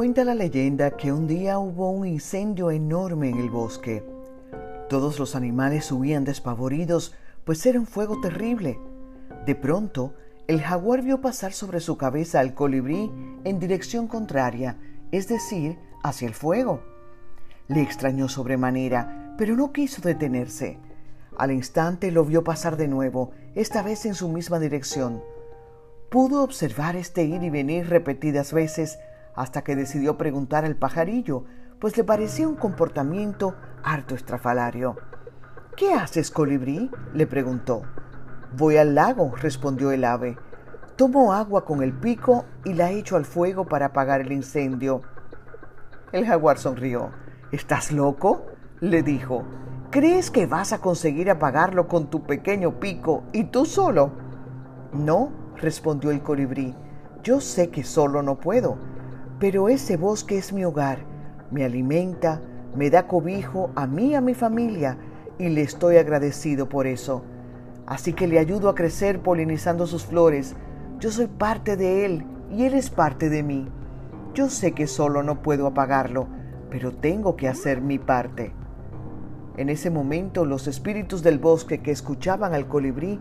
Cuenta la leyenda que un día hubo un incendio enorme en el bosque. Todos los animales huían despavoridos, pues era un fuego terrible. De pronto, el jaguar vio pasar sobre su cabeza al colibrí en dirección contraria, es decir, hacia el fuego. Le extrañó sobremanera, pero no quiso detenerse. Al instante lo vio pasar de nuevo, esta vez en su misma dirección. Pudo observar este ir y venir repetidas veces hasta que decidió preguntar al pajarillo, pues le parecía un comportamiento harto estrafalario. ¿Qué haces, colibrí? le preguntó. Voy al lago, respondió el ave. Tomo agua con el pico y la echo al fuego para apagar el incendio. El jaguar sonrió. ¿Estás loco? le dijo. ¿Crees que vas a conseguir apagarlo con tu pequeño pico y tú solo? No, respondió el colibrí. Yo sé que solo no puedo pero ese bosque es mi hogar, me alimenta, me da cobijo a mí y a mi familia y le estoy agradecido por eso. Así que le ayudo a crecer polinizando sus flores. Yo soy parte de él y él es parte de mí. Yo sé que solo no puedo apagarlo, pero tengo que hacer mi parte. En ese momento los espíritus del bosque que escuchaban al colibrí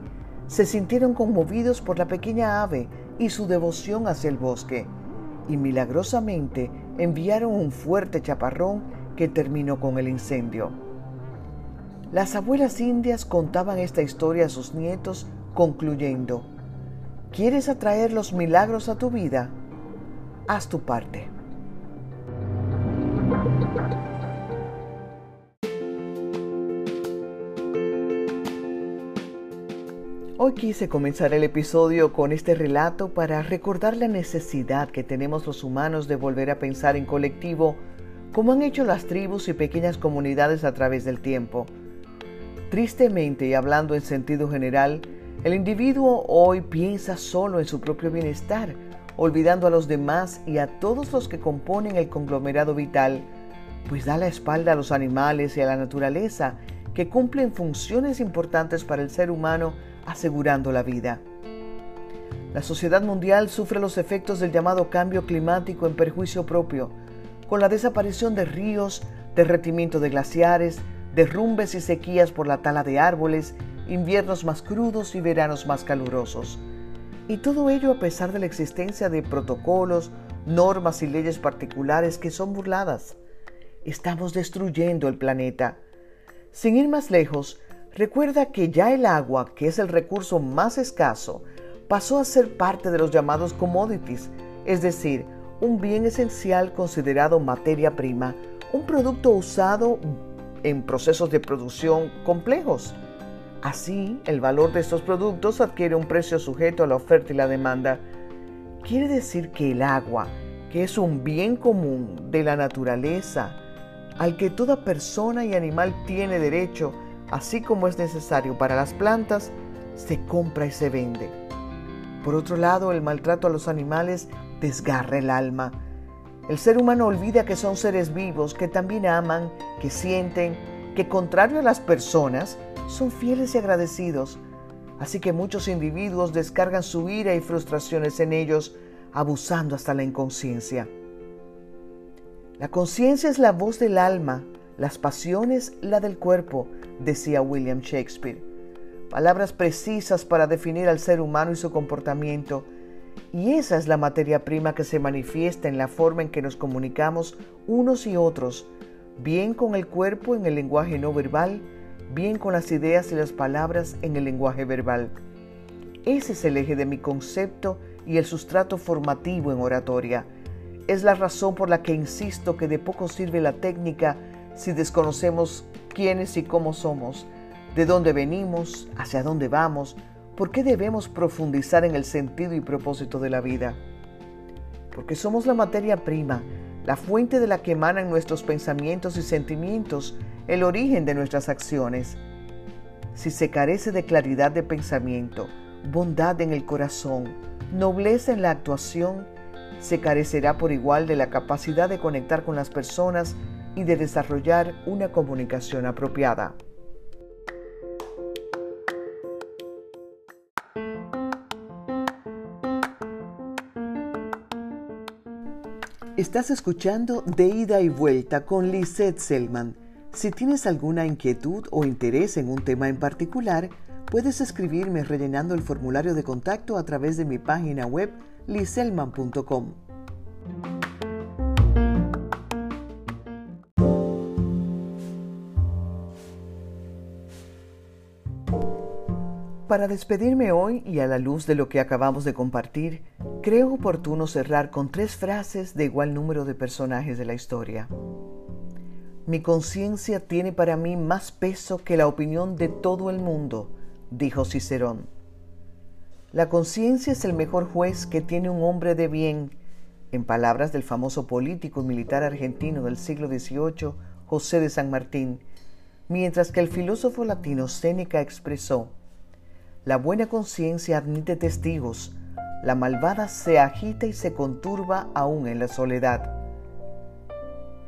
se sintieron conmovidos por la pequeña ave y su devoción hacia el bosque y milagrosamente enviaron un fuerte chaparrón que terminó con el incendio. Las abuelas indias contaban esta historia a sus nietos concluyendo, ¿quieres atraer los milagros a tu vida? Haz tu parte. Hoy quise comenzar el episodio con este relato para recordar la necesidad que tenemos los humanos de volver a pensar en colectivo como han hecho las tribus y pequeñas comunidades a través del tiempo. Tristemente y hablando en sentido general, el individuo hoy piensa solo en su propio bienestar, olvidando a los demás y a todos los que componen el conglomerado vital, pues da la espalda a los animales y a la naturaleza que cumplen funciones importantes para el ser humano asegurando la vida. La sociedad mundial sufre los efectos del llamado cambio climático en perjuicio propio, con la desaparición de ríos, derretimiento de glaciares, derrumbes y sequías por la tala de árboles, inviernos más crudos y veranos más calurosos. Y todo ello a pesar de la existencia de protocolos, normas y leyes particulares que son burladas. Estamos destruyendo el planeta. Sin ir más lejos, Recuerda que ya el agua, que es el recurso más escaso, pasó a ser parte de los llamados commodities, es decir, un bien esencial considerado materia prima, un producto usado en procesos de producción complejos. Así, el valor de estos productos adquiere un precio sujeto a la oferta y la demanda. Quiere decir que el agua, que es un bien común de la naturaleza, al que toda persona y animal tiene derecho, así como es necesario para las plantas, se compra y se vende. Por otro lado, el maltrato a los animales desgarra el alma. El ser humano olvida que son seres vivos, que también aman, que sienten, que contrario a las personas, son fieles y agradecidos. Así que muchos individuos descargan su ira y frustraciones en ellos, abusando hasta la inconsciencia. La conciencia es la voz del alma, las pasiones la del cuerpo, decía William Shakespeare. Palabras precisas para definir al ser humano y su comportamiento. Y esa es la materia prima que se manifiesta en la forma en que nos comunicamos unos y otros, bien con el cuerpo en el lenguaje no verbal, bien con las ideas y las palabras en el lenguaje verbal. Ese es el eje de mi concepto y el sustrato formativo en oratoria. Es la razón por la que insisto que de poco sirve la técnica si desconocemos quiénes y cómo somos, de dónde venimos, hacia dónde vamos, por qué debemos profundizar en el sentido y propósito de la vida. Porque somos la materia prima, la fuente de la que emanan nuestros pensamientos y sentimientos el origen de nuestras acciones. Si se carece de claridad de pensamiento, bondad en el corazón, nobleza en la actuación, se carecerá por igual de la capacidad de conectar con las personas y de desarrollar una comunicación apropiada. Estás escuchando De Ida y Vuelta con Lisette Selman. Si tienes alguna inquietud o interés en un tema en particular, puedes escribirme rellenando el formulario de contacto a través de mi página web liselman.com. Para despedirme hoy y a la luz de lo que acabamos de compartir, creo oportuno cerrar con tres frases de igual número de personajes de la historia. Mi conciencia tiene para mí más peso que la opinión de todo el mundo, dijo Cicerón. La conciencia es el mejor juez que tiene un hombre de bien, en palabras del famoso político y militar argentino del siglo XVIII, José de San Martín, mientras que el filósofo latino Séneca expresó, la buena conciencia admite testigos, la malvada se agita y se conturba aún en la soledad.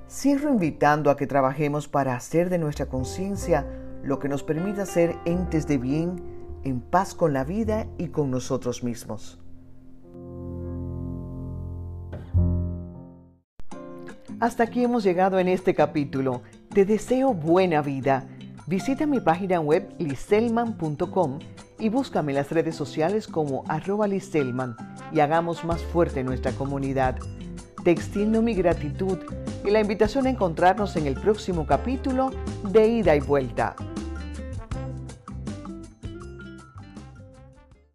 Cierro invitando a que trabajemos para hacer de nuestra conciencia lo que nos permita ser entes de bien, en paz con la vida y con nosotros mismos. Hasta aquí hemos llegado en este capítulo. Te deseo buena vida. Visita mi página web liselman.com y búscame en las redes sociales como arroba liselman y hagamos más fuerte nuestra comunidad. Te extiendo mi gratitud y la invitación a encontrarnos en el próximo capítulo de Ida y Vuelta.